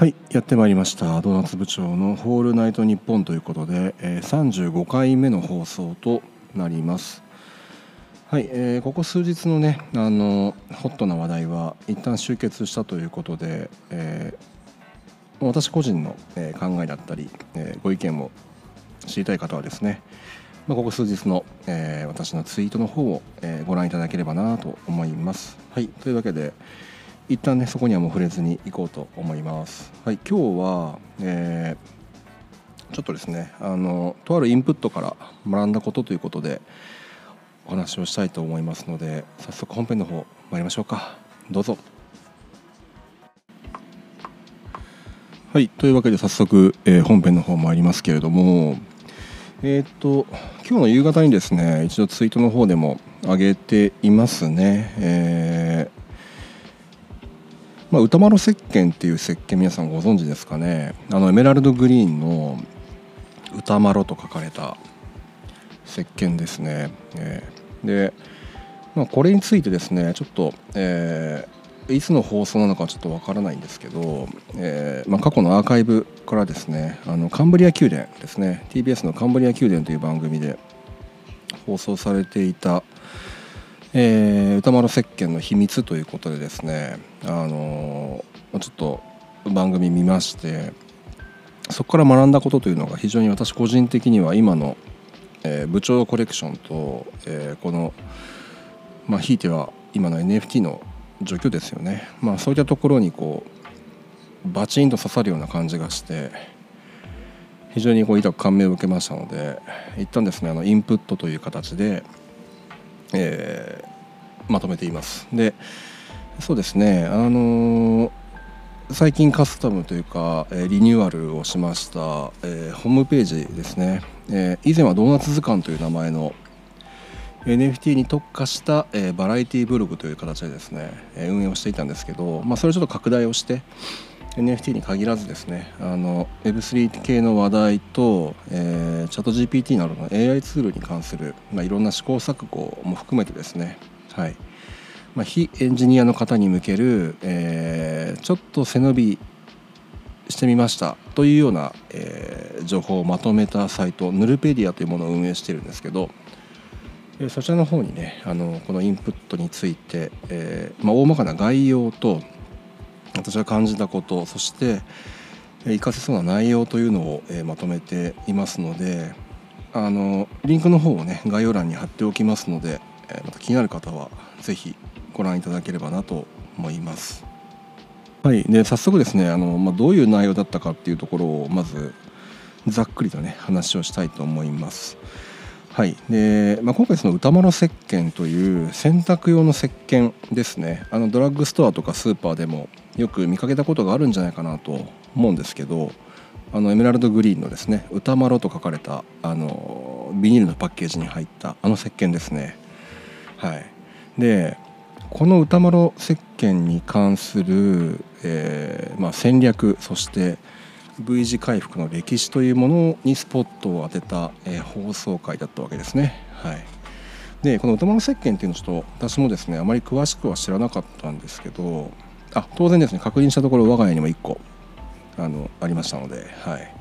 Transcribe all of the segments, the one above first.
はいやってまいりました。ドーナツ部長の「ホールナイトニッポン」ということで、えー、35回目の放送となります。はい、えー、ここ数日のねあのホットな話題は一旦集結したということで、えー、私個人の、え考えだったり、えご意見を知りたい方はですね、まあ、ここ数日の、え私のツイートの方を、えご覧いただければなと思います。はいというわけで一旦ねそこにはもう触れずにいこうと思います。はい今日は、えー、ちょっとですねあのとあるインプットから学んだことということでお話をしたいと思いますので早速本編の方参りましょうか。どうぞ。はいというわけで早速、えー、本編の方参りますけれどもえっ、と今日の夕方にですね一度ツイートの方でも上げていますね、えーまあ、歌丸石鹸っていう石鹸皆さんご存知ですかね。あのエメラルドグリーンの歌丸と書かれた石鹸ですね、えー、で、まあ、これについてですねちょっと、えー、いつの放送なのかちょっとわからないんですけど、えーまあ、過去のアーカイブからですねあのカンブリア宮殿ですね。TBS のカンブリア宮殿という番組で放送されていたえー、歌丸石鹸の秘密ということでですね、あのー、ちょっと番組見ましてそこから学んだことというのが非常に私個人的には今の、えー、部長コレクションと、えー、この、まあ、ひいては今の NFT の状況ですよね、まあ、そういったところにこうバチンと刺さるような感じがして非常にこう痛く感銘を受けましたので一旦ですねあのインプットという形でえー、まとめています。でそうですね。あの、最近カスタムというか、え、リニューアルをしました、え、ホームページですね、え以前はドーナツ図鑑という名前の NFT に特化した、えバラエティブログという形でですね、え運営をしていたんですけど、まあ、それをちょっと拡大をして NFT に限らずですねあの Web3 系の話題と、えー、チャット GPT などの AI ツールに関する、まあ、いろんな試行錯誤も含めてですね、はい。まあ、非エンジニアの方に向ける、えー、ちょっと背伸びしてみましたというような、えー、情報をまとめたサイトヌルペディアというものを運営してるんですけどそちらの方にねあのこのインプットについて、えーまあ、大まかな概要と私が感じたことそして活かせそうな内容というのをえまとめていますのであのリンクの方をね概要欄に貼っておきますのでまた気になる方は是非ご覧いただければなと思います。はい、で早速ですねあの、まあ、どういう内容だったかっていうところをまずざっくりとね話をしたいと思います。はいでまあ、今回その歌丸石鹸という洗濯用の石鹸ですねあのドラッグストアとかスーパーでもよく見かけたことがあるんじゃないかなと思うんですけどあのエメラルドグリーンのですね「歌丸」と書かれたあのビニールのパッケージに入ったあの石鹸ですねはい。でこの歌丸石鹸に関する、えーまあ、戦略そして V 字回復の歴史というものにスポットを当てた、えー、放送回だったわけですね。はい、でこの歌丸石鹸っていうのをちょっと私もですねあまり詳しくは知らなかったんですけどあ当然ですね確認したところ我が家にも1個あのありましたので、はい。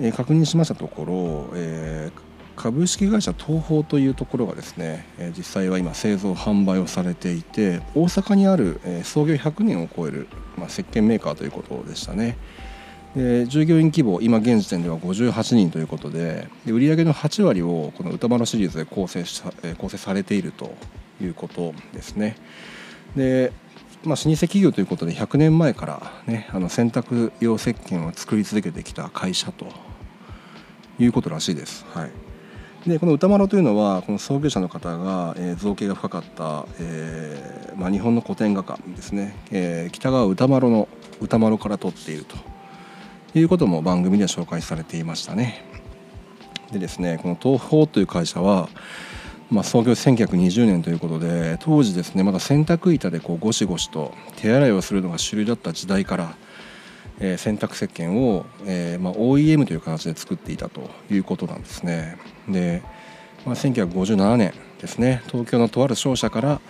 えー、確認しましたところ、えー、株式会社東宝というところがですね、実際は今製造販売をされていて大阪にある、創業100年を超える、まあ、石鹸メーカーということでしたね。で従業員規模今現時点では58人ということでで売上の8割をこの歌丸シリーズで構成し構成されているということですね。でまあ、老舗企業ということで100年前から、ね、あの洗濯用石鹸を作り続けてきた会社ということらしいです。はい、でこの歌丸というのはこの創業者の方が、えー、造形が深かった、えーまあ、日本の古典画家ですね、えー、北川歌丸の歌丸から取っているということも番組では紹介されていましたね。でですねこの東宝という会社は、まあ、創業1920年ということで当時ですねまだ洗濯板でこうゴシゴシと手洗いをするのが主流だった時代から、えー、洗濯石鹸を、えーまあ、OEM という形で作っていたということなんですね。で、まあ、1957年ですね東京のとある商社から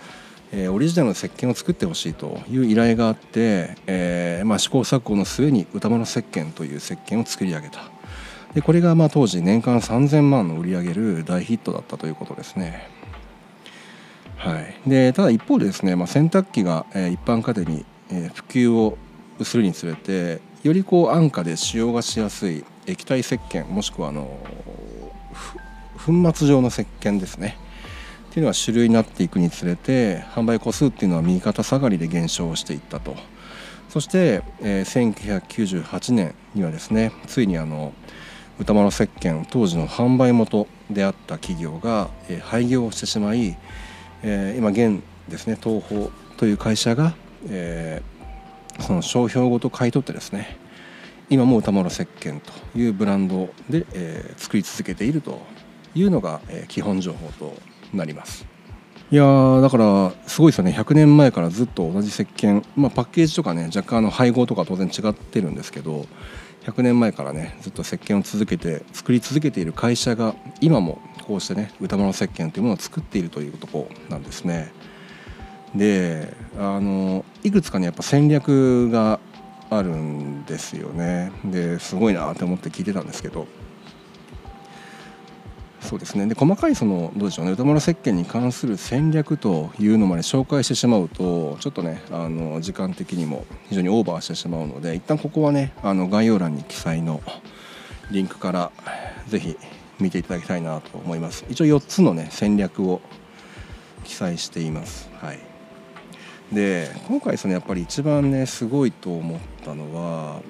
えー、オリジナルの石鹸を作ってほしいという依頼があって、えーまあ、試行錯誤の末に歌丸石鹸という石鹸を作り上げたでこれがまあ当時年間3000万の売り上げる大ヒットだったということですね。はい、でただ一方でですね、まあ、洗濯機が、えー、一般家庭に、えー、普及をするにつれてよりこう安価で使用がしやすい液体石鹸もしくはあの粉末状の石鹸ですね。っていうのが主流になっていくにつれて販売個数っていうのは右肩下がりで減少していったと。そして、えー、1998年にはですねついにあの歌丸石鹸当時の販売元であった企業が、えー、廃業してしまい、えー、今現ですね東宝という会社が、えー、その商標ごと買い取ってですね今も歌丸石鹸というブランドで、えー、作り続けているというのが、えー、基本情報となりますいやだからすごいですよね100年前からずっと同じ石鹸、まあ、パッケージとかね若干の配合とか当然違ってるんですけど100年前からねずっと石鹸を続けて作り続けている会社が今もこうしてね歌物石鹸というものを作っているというとこなんですね。であのいくつかねやっぱ戦略があるんですよね。ですごいなって思って聞いてたんですけど。そうですね。で細かいそのどうでしょうね。歌丸石鹸に関する戦略というのまで紹介してしまうとちょっとねあの時間的にも非常にオーバーしてしまうので一旦ここはねあの概要欄に記載のリンクから是非見ていただきたいなと思います。一応4つのね戦略を記載しています。はい。で今回そのやっぱり一番ねすごいと思ったのは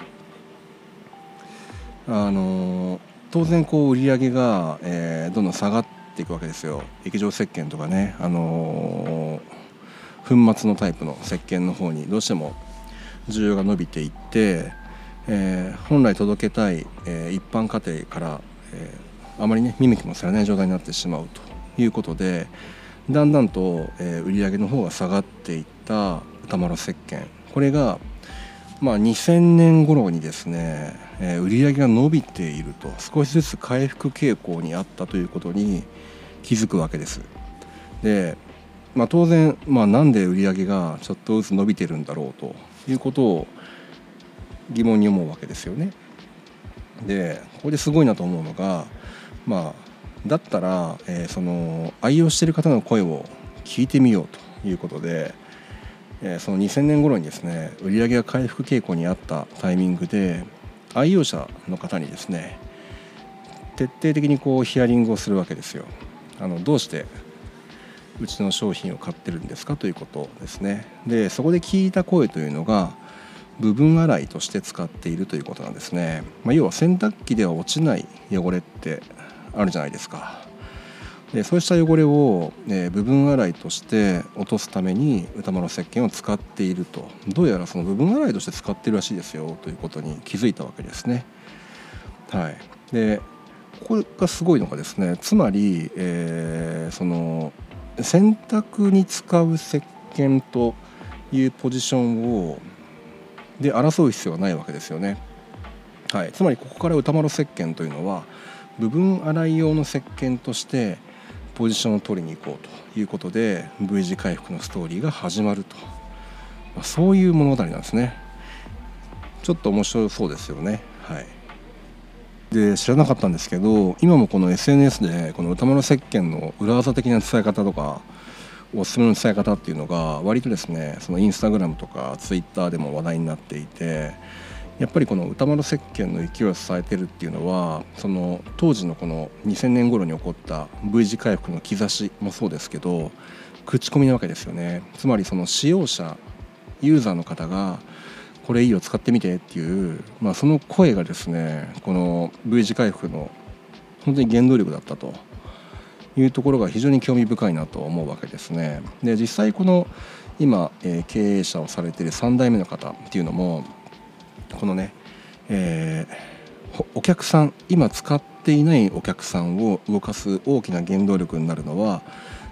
あの当然こう売り上げが、えー、どんどん下がっていくわけですよ。液状石鹸とかね、あの、粉末のタイプの石鹸の方にどうしても需要が伸びていって、えー、本来届けたい、え一般家庭から、えあまりね見向きもされない状態になってしまうということでだんだんと、え売り上げの方が下がっていった歌丸石鹸これがまあ、2000年頃にですね、えー、売り上げが伸びていると少しずつ回復傾向にあったということに気づくわけです。で、まあ、当然、まあ、なんで売り上げがちょっとずつ伸びてるんだろうということを疑問に思うわけですよね。でここですごいなと思うのがまあだったら、えー、その愛用している方の声を聞いてみようということで。えその2000年頃にですね売上が回復傾向にあったタイミングで愛用者の方にですね徹底的にこうヒアリングをするわけですよ。あのどうしてうちの商品を買ってるんですかということですね。でそこで聞いた声というのが部分洗いとして使っているということなんですね。まあ、要は洗濯機では落ちない汚れってあるじゃないですか。でそうした汚れを、え部分洗いとして落とすために歌丸石鹸を使っているとどうやらその部分洗いとして使ってるらしいですよということに気づいたわけですね。はい、でここがすごいのがですねつまり、えー、その洗濯に使う石鹸というポジションをで争う必要はないわけですよね。はい、つまりここから歌丸石鹸というのは部分洗い用の石鹸としてポジションを取りに行こうということで V 字回復のストーリーが始まると、まあ、そういう物語なんですね。ちょっと面白そうですよね。はい。で知らなかったんですけど今もこの SNS でこの歌丸石鹸の裏技的な伝え方とかおすすめの伝え方っていうのが割とですねそのインスタグラムとかツイッターでも話題になっていてやっぱりこの歌丸石鹸の勢いを支えてるっていうのはその当時のこの2000年頃に起こった V 字回復の兆しもそうですけど口コミなわけですよねつまりその使用者ユーザーの方がこれいいよ使ってみてっていう、まあ、その声がですねこの V 字回復の本当に原動力だったというところが非常に興味深いなと思うわけですね。で実際この今、え、経営者をされている3代目の方っていうのもこのね、えー、お客さん今使っていないお客さんを動かす大きな原動力になるのは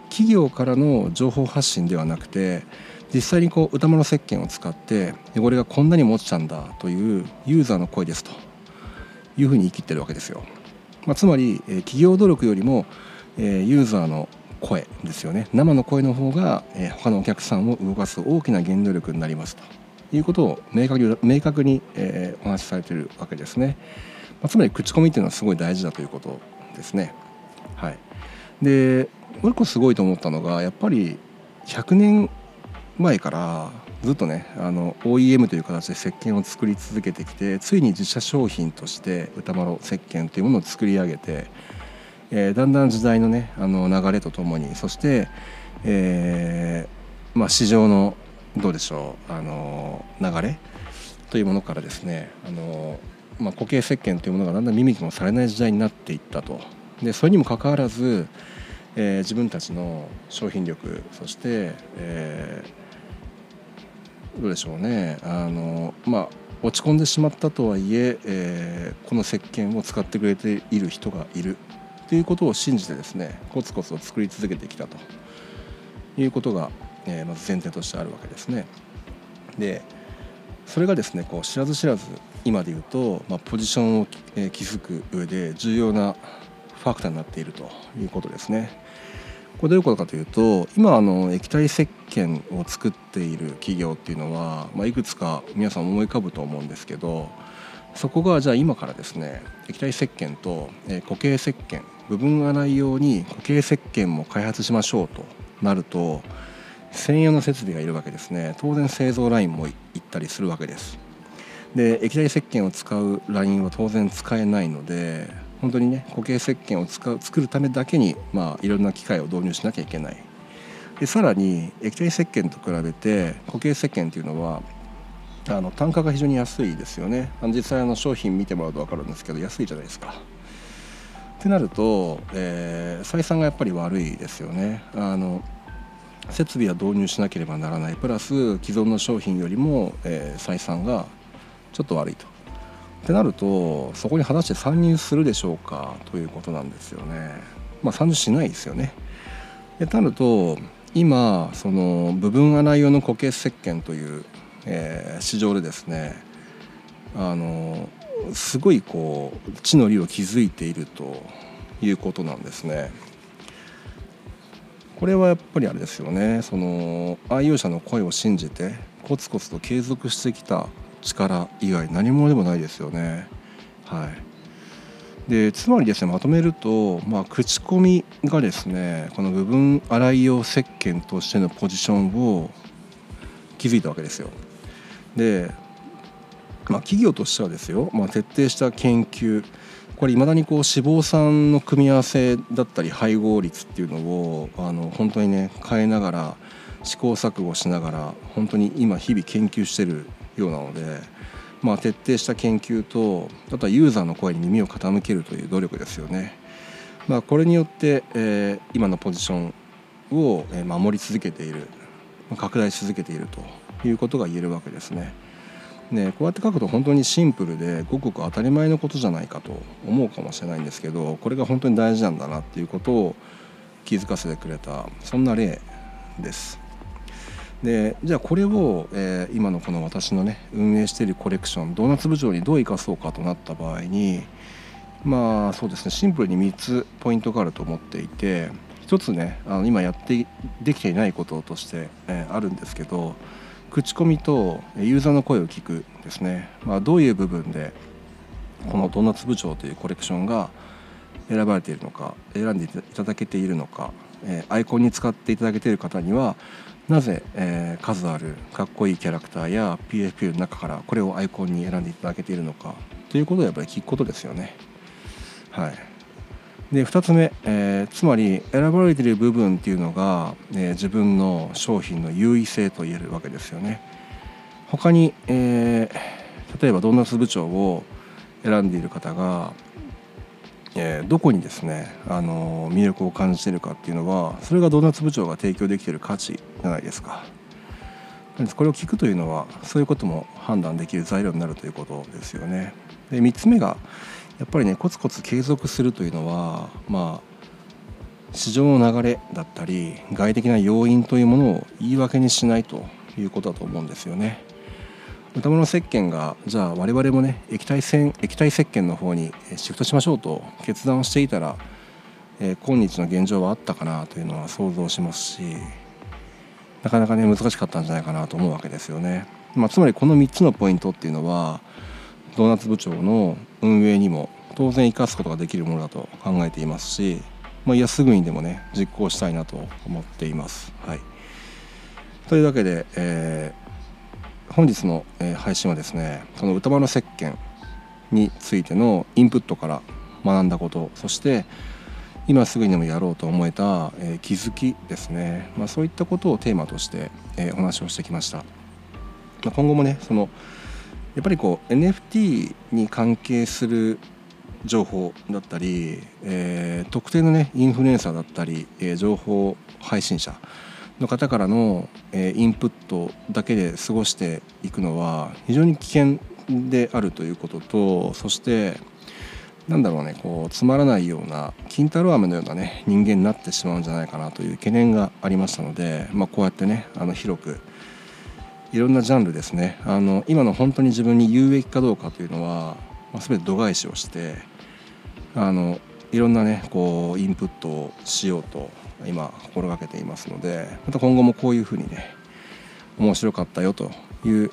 企業からの情報発信ではなくて実際にこう歌丸石鹸を使って汚れがこんなにも落ちたんだというユーザーの声ですというふうに言い切ってるわけですよ。まあ、つまり、え企業努力よりも、えユーザーの声ですよね生の声の方が、えー、他のお客さんを動かす大きな原動力になりますということを明確に明確に、えー、お話しされているわけですね、まあ、つまり口コミっていうのはすごい大事だということですね。はい。でもう一個すごいと思ったのがやっぱり100年前からずっとねあの OEM という形で石鹸を作り続けてきてついに自社商品として歌丸石鹸というものを作り上げて、えー、だんだん時代のねあの流れとともにそして、えーまあ、市場のどうでしょう？あの流れ？というものからですねあの、まあ、固形石鹸というものがだんだん耳にもされない時代になっていったと。でそれにもかかわらず、えー、自分たちの商品力そして、えー、どうでしょうねあのまあ落ち込んでしまったとはいええー、この石鹸を使ってくれている人がいる。ということを信じてですねコツコツと作り続けてきたということがえ、まず前提としてあるわけですね。でそれがですねこう知らず知らず今で言うと、まあ、ポジションを、え、築く上で重要なファクターになっているということですね。これどういうことかというと今あの液体石鹸を作っている企業っていうのは、まあ、いくつか皆さん思い浮かぶと思うんですけどそこがじゃあ今からですね液体石鹸と、え、固形石鹸部分がないように固形石鹸も開発しましょうとなると専用の設備がいるわけですね。当然製造ラインも行ったりするわけです。で液体石鹸を使うラインは当然使えないので本当にね固形石鹸を使う作るためだけに、まあ、いろんな機械を導入しなきゃいけない。でさらに液体石鹸と比べて固形石鹸っていうのはあの単価が非常に安いですよね。あの実際あの商品見てもらうと分かるんですけど安いじゃないですか。ってなると、えー、採算がやっぱり悪いですよね。あの設備は導入しなければならないプラス既存の商品よりも、えー、採算がちょっと悪いと。ってなるとそこに果たして参入するでしょうか？ということなんですよね。まあ参入しないですよね。でなると今その部分洗い用の固形石鹸という、えー、市場でですねあのすごいこう地の利を築いているということなんですね。これはやっぱりあれですよねその愛用者の声を信じてコツコツと継続してきた力以外何者でもないですよね。はい、でつまりですねまとめると、まあ、口コミがですねこの部分洗い用石鹸としてのポジションを築いたわけですよ。で、まあ、企業としてはですよ、まあ、徹底した研究これいまだにこう脂肪酸の組み合わせだったり配合率っていうのをあの本当にね変えながら試行錯誤しながら本当に今日々研究してるようなので、まあ、徹底した研究とあとはユーザーの声に耳を傾けるという努力ですよね。まあ、これによって、えー、今のポジションを守り続けている拡大し続けているということが言えるわけですね。ね、こうやって書くと本当にシンプルでごくごく当たり前のことじゃないかと思うかもしれないんですけどこれが本当に大事なんだなっていうことを気づかせてくれたそんな例です。でじゃあこれを、えー、今のこの私のね運営しているコレクションドーナツ部長にどう生かそうかとなった場合にまあそうですねシンプルに3つポイントがあると思っていて1つねあの今やってできていないこととして、えー、あるんですけど口コミとユーザーの声を聞くですね、まあ、どういう部分でこのドーナツ部長というコレクションが選ばれているのか選んでいただけているのか、え、アイコンに使っていただけている方にはなぜ、え、数あるかっこいいキャラクターや PFP の中からこれをアイコンに選んでいただけているのかということをやっぱり聞くことですよね。はいで2つ目、えー、つまり選ばれている部分っていうのが、えー、自分の商品の優位性と言えるわけですよね。他に、えー、例えばドーナツ部長を選んでいる方が、え、どこにですね、あの魅力を感じているかっていうのはそれがドーナツ部長が提供できている価値じゃないですか。これを聞くというのはそういうことも判断できる材料になるということですよね。で3つ目がやっぱりねコツコツ継続するというのはまあ市場の流れだったり外的な要因というものを言い訳にしないということだと思うんですよね。歌物石鹸がじゃあ我々もね液体液体石鹸の方にシフトしましょうと決断をしていたらえー、今日の現状はあったかなというのは想像しますしなかなかね難しかったんじゃないかなと思うわけですよね。まあ、つまりこの3つのポイントっていうのはドーナツ部長の運営にも当然生かすことができるものだと考えていますし、まあ、いやすぐにでもね実行したいなと思っています。はい、というわけで、えー、本日の配信はですねその歌丸石鹸についてのインプットから学んだことそして今すぐにでもやろうと思えた、えー、気づきですね、まあ、そういったことをテーマとして、えー、お話をしてきました、まあ、今後もねそのやっぱりこう NFT に関係する情報だったり、えー、特定のねインフルエンサーだったり、えー、情報配信者の方からの、えー、インプットだけで過ごしていくのは非常に危険であるということとそしてなんだろうねこうつまらないような金太郎飴のようなね人間になってしまうんじゃないかなという懸念がありましたので、まあ、こうやってねあの広くいろんなジャンルですね。あの今の本当に自分に有益かどうかというのは、まあ、全て度外視をしてあのいろんなねこうインプットをしようと今心がけていますのでまた今後もこういうふうにね面白かったよという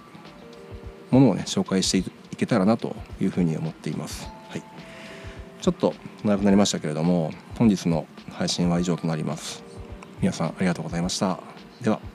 ものをね紹介していけたらなというふうに思っています。はい。ちょっと長くなりましたけれども本日の配信は以上となります。皆さんありがとうございました。では。